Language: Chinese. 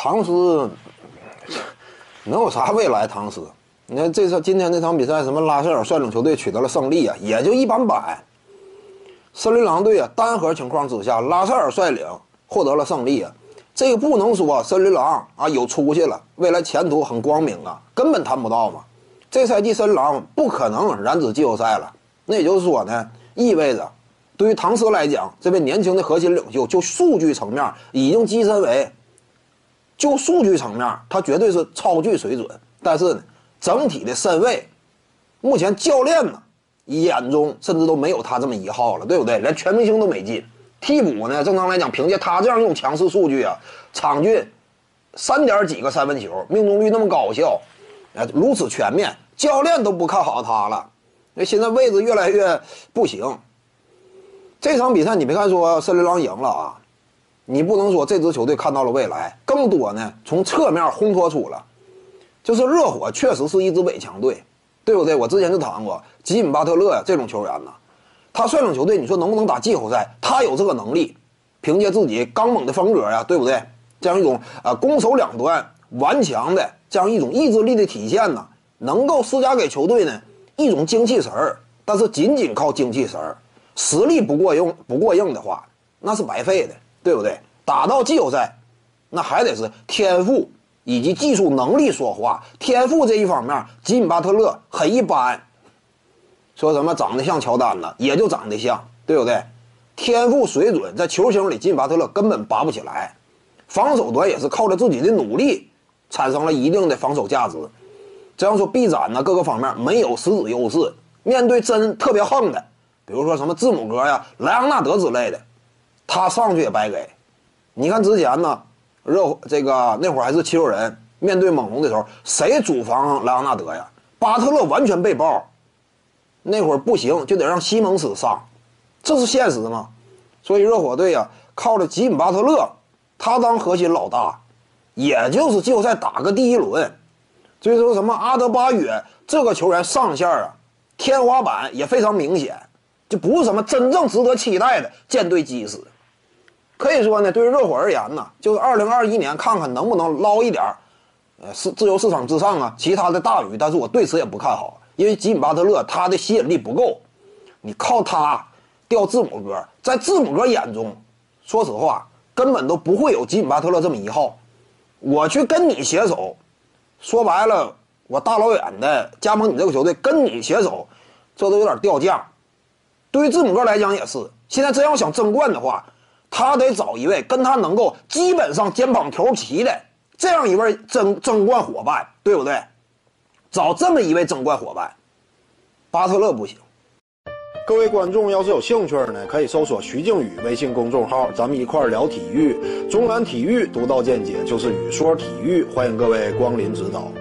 唐斯能有啥未来？唐斯，你看这次今天这场比赛，什么拉塞尔率领球队取得了胜利啊，也就一般般。森林狼队啊，单核情况之下，拉塞尔率领获得了胜利啊，这个不能说森林狼啊有出息了，未来前途很光明啊，根本谈不到嘛。这赛季森林狼不可能染指季后赛了，那也就是说呢，意味着对于唐斯来讲，这位年轻的核心领袖，就数据层面已经跻身为。就数据层面，他绝对是超巨水准。但是呢，整体的身位，目前教练呢眼中甚至都没有他这么一号了，对不对？连全明星都没进。替补呢，正常来讲，凭借他这样一种强势数据啊，场均三点几个三分球，命中率那么高效，啊，如此全面，教练都不看好他了。那现在位置越来越不行。这场比赛你别看说森林狼赢了啊。你不能说这支球队看到了未来，更多呢从侧面烘托出了，就是热火确实是一支伪强队，对不对？我之前就谈过吉米巴特勒呀这种球员呢，他率领球队，你说能不能打季后赛？他有这个能力，凭借自己刚猛的风格呀，对不对？这样一种啊攻守两端顽强的这样一种意志力的体现呢，能够施加给球队呢一种精气神儿。但是仅仅靠精气神儿，实力不过硬不过硬的话，那是白费的。对不对？打到季后赛，那还得是天赋以及技术能力说话。天赋这一方面，吉米巴特勒很一般。说什么长得像乔丹呢？也就长得像，对不对？天赋水准在球星里，吉米巴特勒根本拔不起来。防守端也是靠着自己的努力，产生了一定的防守价值。这样说，臂展呢各个方面没有实质优势。面对真特别横的，比如说什么字母哥呀、莱昂纳德之类的。他上去也白给，你看之前呢，热这个那会儿还是七六人面对猛龙的时候，谁主防莱昂纳德呀？巴特勒完全被爆，那会儿不行就得让西蒙斯上，这是现实吗？所以热火队呀，靠着吉米巴特勒，他当核心老大，也就是季后赛打个第一轮。所以说什么阿德巴约这个球员上限啊，天花板也非常明显，就不是什么真正值得期待的舰队基石。可以说呢，对于热火而言呢，就是二零二一年看看能不能捞一点儿，呃，市自由市场之上啊，其他的大鱼。但是我对此也不看好，因为吉米巴特勒他的吸引力不够，你靠他钓字母哥，在字母哥眼中，说实话根本都不会有吉米巴特勒这么一号。我去跟你携手，说白了，我大老远的加盟你这个球队跟你携手，这都有点掉价。对于字母哥来讲也是，现在真要想争冠的话。他得找一位跟他能够基本上肩膀条齐的这样一位争争冠伙伴，对不对？找这么一位争冠伙伴，巴特勒不行。各位观众要是有兴趣呢，可以搜索徐静宇微信公众号，咱们一块聊体育。中南体育独到见解就是语说体育，欢迎各位光临指导。